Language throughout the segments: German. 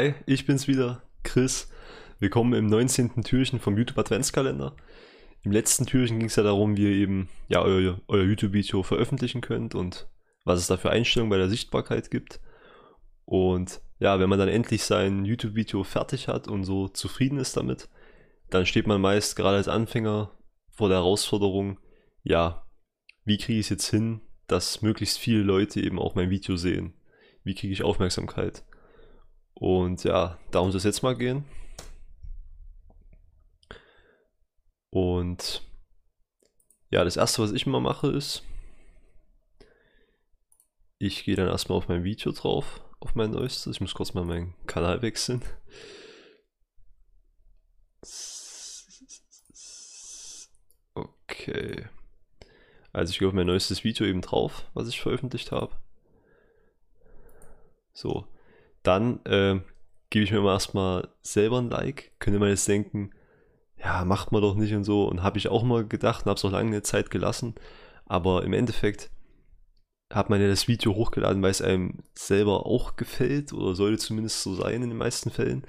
Hi, ich bin's wieder, Chris. Willkommen im 19. Türchen vom YouTube Adventskalender. Im letzten Türchen ging es ja darum, wie ihr eben ja, euer, euer YouTube-Video veröffentlichen könnt und was es da für Einstellungen bei der Sichtbarkeit gibt. Und ja, wenn man dann endlich sein YouTube-Video fertig hat und so zufrieden ist damit, dann steht man meist gerade als Anfänger vor der Herausforderung, ja, wie kriege ich es jetzt hin, dass möglichst viele Leute eben auch mein Video sehen? Wie kriege ich Aufmerksamkeit? Und ja, darum soll es jetzt mal gehen. Und ja, das erste, was ich immer mache, ist, ich gehe dann erstmal auf mein Video drauf, auf mein neuestes. Ich muss kurz mal meinen Kanal wechseln. Okay. Also ich gehe auf mein neuestes Video eben drauf, was ich veröffentlicht habe. So. Dann äh, gebe ich mir mal erstmal selber ein Like. Könnte man jetzt denken, ja, macht man doch nicht und so. Und habe ich auch mal gedacht und habe es auch lange Zeit gelassen. Aber im Endeffekt hat man ja das Video hochgeladen, weil es einem selber auch gefällt oder sollte zumindest so sein in den meisten Fällen.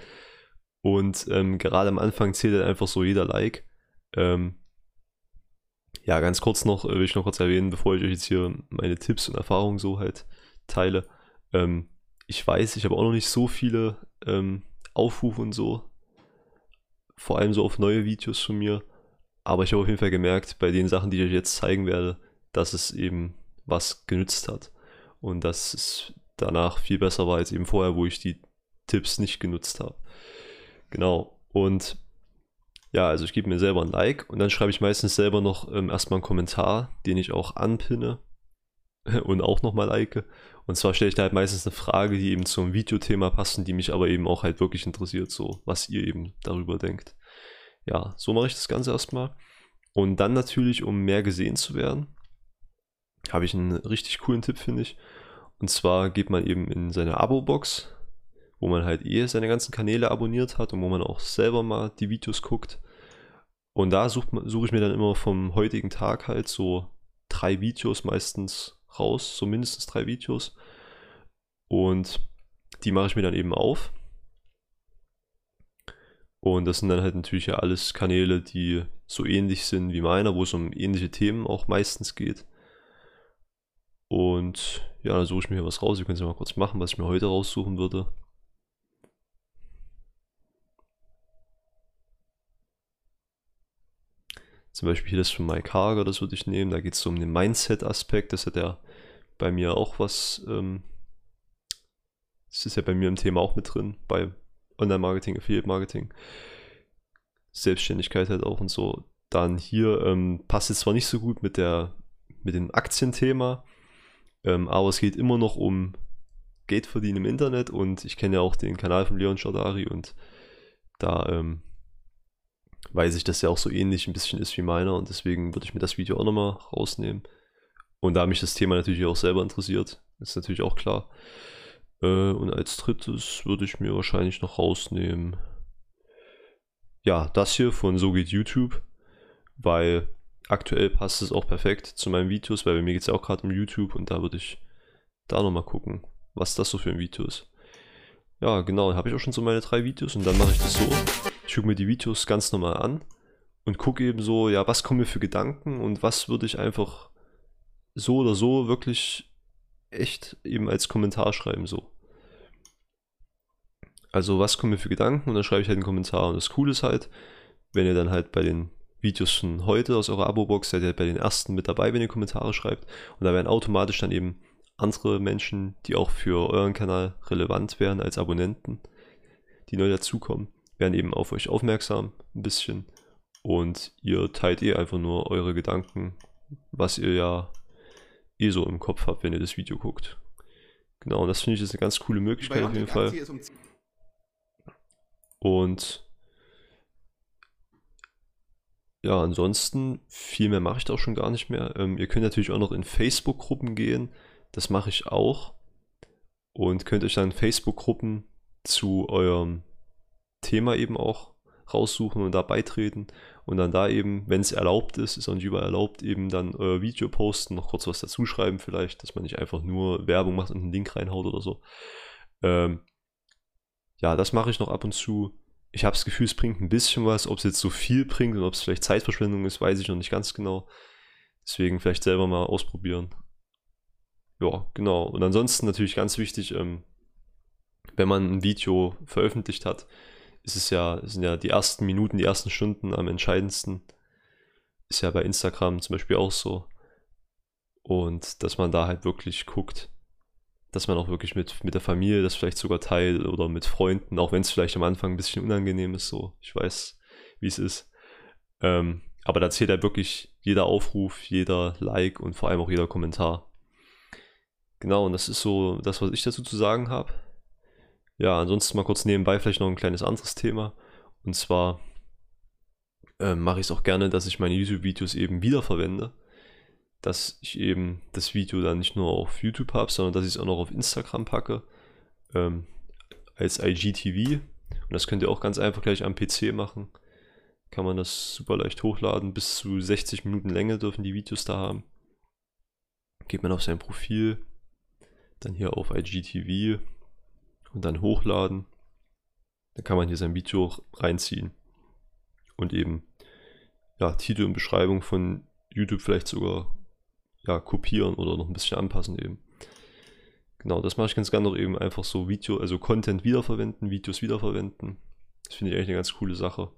Und ähm, gerade am Anfang zählt halt einfach so jeder Like. Ähm, ja, ganz kurz noch, äh, will ich noch kurz erwähnen, bevor ich euch jetzt hier meine Tipps und Erfahrungen so halt teile. Ähm, ich weiß, ich habe auch noch nicht so viele ähm, Aufrufe und so. Vor allem so auf neue Videos von mir. Aber ich habe auf jeden Fall gemerkt, bei den Sachen, die ich euch jetzt zeigen werde, dass es eben was genützt hat. Und dass es danach viel besser war als eben vorher, wo ich die Tipps nicht genutzt habe. Genau. Und ja, also ich gebe mir selber ein Like und dann schreibe ich meistens selber noch ähm, erstmal einen Kommentar, den ich auch anpinne und auch nochmal like. Und zwar stelle ich da halt meistens eine Frage, die eben zum Videothema passt die mich aber eben auch halt wirklich interessiert, so was ihr eben darüber denkt. Ja, so mache ich das Ganze erstmal. Und dann natürlich, um mehr gesehen zu werden, habe ich einen richtig coolen Tipp, finde ich. Und zwar geht man eben in seine Abo-Box, wo man halt eh seine ganzen Kanäle abonniert hat und wo man auch selber mal die Videos guckt. Und da suche such ich mir dann immer vom heutigen Tag halt so drei Videos meistens raus, so mindestens drei Videos. Und die mache ich mir dann eben auf. Und das sind dann halt natürlich ja alles Kanäle, die so ähnlich sind wie meiner, wo es um ähnliche Themen auch meistens geht. Und ja, dann suche ich mir was raus. Ihr könnt es ja mal kurz machen, was ich mir heute raussuchen würde. Zum Beispiel hier das von Mike Hager, das würde ich nehmen. Da geht es so um den Mindset-Aspekt. Das hat ja bei mir auch was. Ähm, das ist ja bei mir im Thema auch mit drin, bei Online-Marketing, Affiliate-Marketing. Selbstständigkeit halt auch und so. Dann hier ähm, passt es zwar nicht so gut mit, der, mit dem Aktienthema, ähm, aber es geht immer noch um Geld verdienen im Internet und ich kenne ja auch den Kanal von Leon Shadari und da ähm, weiß ich, dass er auch so ähnlich ein bisschen ist wie meiner und deswegen würde ich mir das Video auch nochmal rausnehmen. Und da mich das Thema natürlich auch selber interessiert, ist natürlich auch klar. Äh, und als drittes würde ich mir wahrscheinlich noch rausnehmen. Ja, das hier von So geht YouTube, weil aktuell passt es auch perfekt zu meinen Videos, weil bei mir geht es ja auch gerade um YouTube und da würde ich da nochmal gucken, was das so für ein Video ist. Ja, genau, habe ich auch schon so meine drei Videos und dann mache ich das so. Ich gucke mir die Videos ganz normal an und gucke eben so, ja, was kommen mir für Gedanken und was würde ich einfach so oder so wirklich echt eben als Kommentar schreiben, so. Also, was kommen mir für Gedanken und dann schreibe ich halt einen Kommentar. Und das Coole ist halt, wenn ihr dann halt bei den Videos von heute aus eurer Abo-Box seid ihr bei den ersten mit dabei, wenn ihr Kommentare schreibt. Und da werden automatisch dann eben andere Menschen, die auch für euren Kanal relevant wären als Abonnenten, die neu dazukommen, werden eben auf euch aufmerksam ein bisschen. Und ihr teilt eh einfach nur eure Gedanken, was ihr ja eh so im Kopf habt, wenn ihr das Video guckt. Genau, und das finde ich ist eine ganz coole Möglichkeit auf jeden Fall. Und ja, ansonsten viel mehr mache ich da auch schon gar nicht mehr. Ähm, ihr könnt natürlich auch noch in Facebook-Gruppen gehen. Das mache ich auch. Und könnt euch dann Facebook-Gruppen zu eurem Thema eben auch raussuchen und da beitreten. Und dann da eben, wenn es erlaubt ist, ist auch nicht überall erlaubt, eben dann euer Video posten, noch kurz was dazu schreiben vielleicht, dass man nicht einfach nur Werbung macht und einen Link reinhaut oder so. Ähm, ja, das mache ich noch ab und zu. Ich habe das Gefühl, es bringt ein bisschen was. Ob es jetzt so viel bringt und ob es vielleicht Zeitverschwendung ist, weiß ich noch nicht ganz genau. Deswegen vielleicht selber mal ausprobieren. Ja, genau. Und ansonsten natürlich ganz wichtig, ähm, wenn man ein Video veröffentlicht hat, ist es ja, sind ja die ersten Minuten, die ersten Stunden am entscheidendsten. Ist ja bei Instagram zum Beispiel auch so. Und dass man da halt wirklich guckt, dass man auch wirklich mit, mit der Familie das vielleicht sogar teilt oder mit Freunden, auch wenn es vielleicht am Anfang ein bisschen unangenehm ist, so. Ich weiß, wie es ist. Ähm, aber da zählt halt wirklich jeder Aufruf, jeder Like und vor allem auch jeder Kommentar. Genau, und das ist so das, was ich dazu zu sagen habe. Ja, ansonsten mal kurz nebenbei vielleicht noch ein kleines anderes Thema. Und zwar äh, mache ich es auch gerne, dass ich meine YouTube-Videos eben wiederverwende. Dass ich eben das Video dann nicht nur auf YouTube habe, sondern dass ich es auch noch auf Instagram packe. Ähm, als IGTV. Und das könnt ihr auch ganz einfach gleich am PC machen. Kann man das super leicht hochladen. Bis zu 60 Minuten Länge dürfen die Videos da haben. Geht man auf sein Profil, dann hier auf IGTV und dann hochladen. Dann kann man hier sein Video reinziehen und eben ja, Titel und Beschreibung von YouTube vielleicht sogar ja, kopieren oder noch ein bisschen anpassen eben. Genau, das mache ich ganz gerne noch eben einfach so Video, also Content wiederverwenden, Videos wiederverwenden. Das finde ich eigentlich eine ganz coole Sache.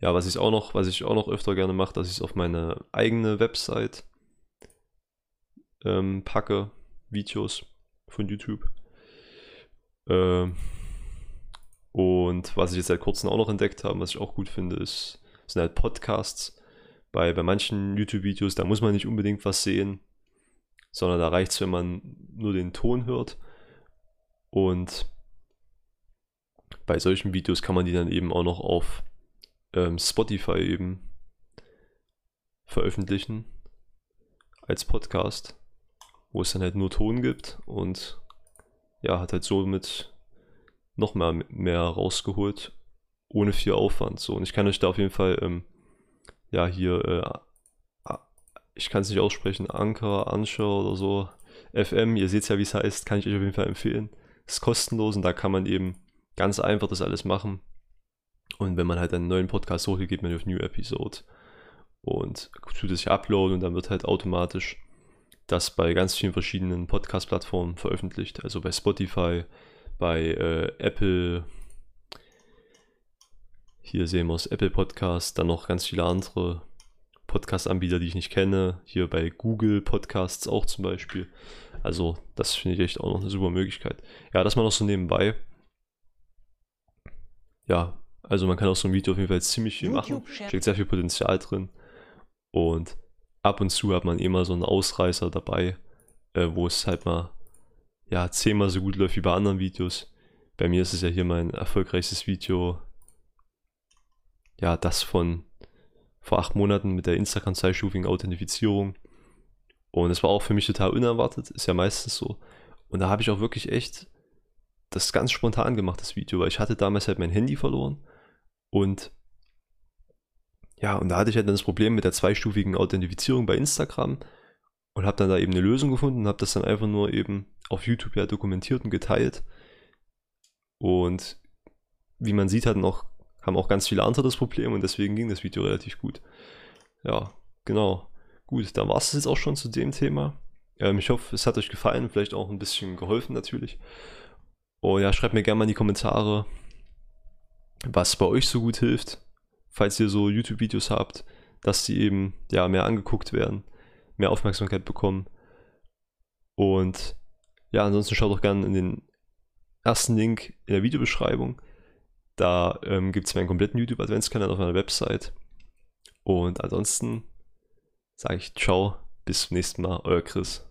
Ja, was ich auch noch, was ich auch noch öfter gerne mache, dass ich es auf meine eigene Website ähm, packe, Videos von YouTube. Ähm, und was ich jetzt seit kurzem auch noch entdeckt habe, was ich auch gut finde, ist, sind halt Podcasts. Bei, bei manchen YouTube-Videos, da muss man nicht unbedingt was sehen, sondern da reicht es, wenn man nur den Ton hört. Und bei solchen Videos kann man die dann eben auch noch auf ähm, Spotify eben veröffentlichen als Podcast, wo es dann halt nur Ton gibt und ja, hat halt somit noch mehr, mehr rausgeholt, ohne viel Aufwand. So, und ich kann euch da auf jeden Fall, ähm, ja, hier, äh, ich kann es nicht aussprechen, Anker, Anschau oder so, FM, ihr seht ja, wie es heißt, kann ich euch auf jeden Fall empfehlen. Ist kostenlos und da kann man eben ganz einfach das alles machen. Und wenn man halt einen neuen Podcast hochgeht, geht man auf New Episode und tut es sich uploaden und dann wird halt automatisch das bei ganz vielen verschiedenen Podcast-Plattformen veröffentlicht. Also bei Spotify, bei äh, Apple, hier sehen wir es, Apple Podcast, dann noch ganz viele andere Podcast-Anbieter, die ich nicht kenne. Hier bei Google Podcasts auch zum Beispiel. Also, das finde ich echt auch noch eine super Möglichkeit. Ja, das mal noch so nebenbei. Ja, also man kann aus so einem Video auf jeden Fall ziemlich viel machen. Steckt sehr viel Potenzial drin. Und ab und zu hat man immer so einen Ausreißer dabei, äh, wo es halt mal ja, zehnmal so gut läuft wie bei anderen Videos. Bei mir ist es ja hier mein erfolgreichstes Video. Ja, das von vor acht Monaten mit der Instagram-zweistufigen Authentifizierung. Und es war auch für mich total unerwartet, ist ja meistens so. Und da habe ich auch wirklich echt das ganz spontan gemacht, das Video, weil ich hatte damals halt mein Handy verloren und ja, und da hatte ich halt dann das Problem mit der zweistufigen Authentifizierung bei Instagram und habe dann da eben eine Lösung gefunden und habe das dann einfach nur eben auf YouTube ja dokumentiert und geteilt. Und wie man sieht, hatten auch, haben auch ganz viele andere das Problem und deswegen ging das Video relativ gut. Ja, genau. Gut, dann war es jetzt auch schon zu dem Thema. Ähm, ich hoffe, es hat euch gefallen, vielleicht auch ein bisschen geholfen natürlich. Und ja, schreibt mir gerne mal in die Kommentare, was bei euch so gut hilft falls ihr so YouTube-Videos habt, dass die eben ja mehr angeguckt werden, mehr Aufmerksamkeit bekommen. Und ja, ansonsten schaut doch gerne in den ersten Link in der Videobeschreibung. Da ähm, gibt es meinen kompletten YouTube-Adventskalender auf meiner Website. Und ansonsten sage ich ciao, bis zum nächsten Mal, euer Chris.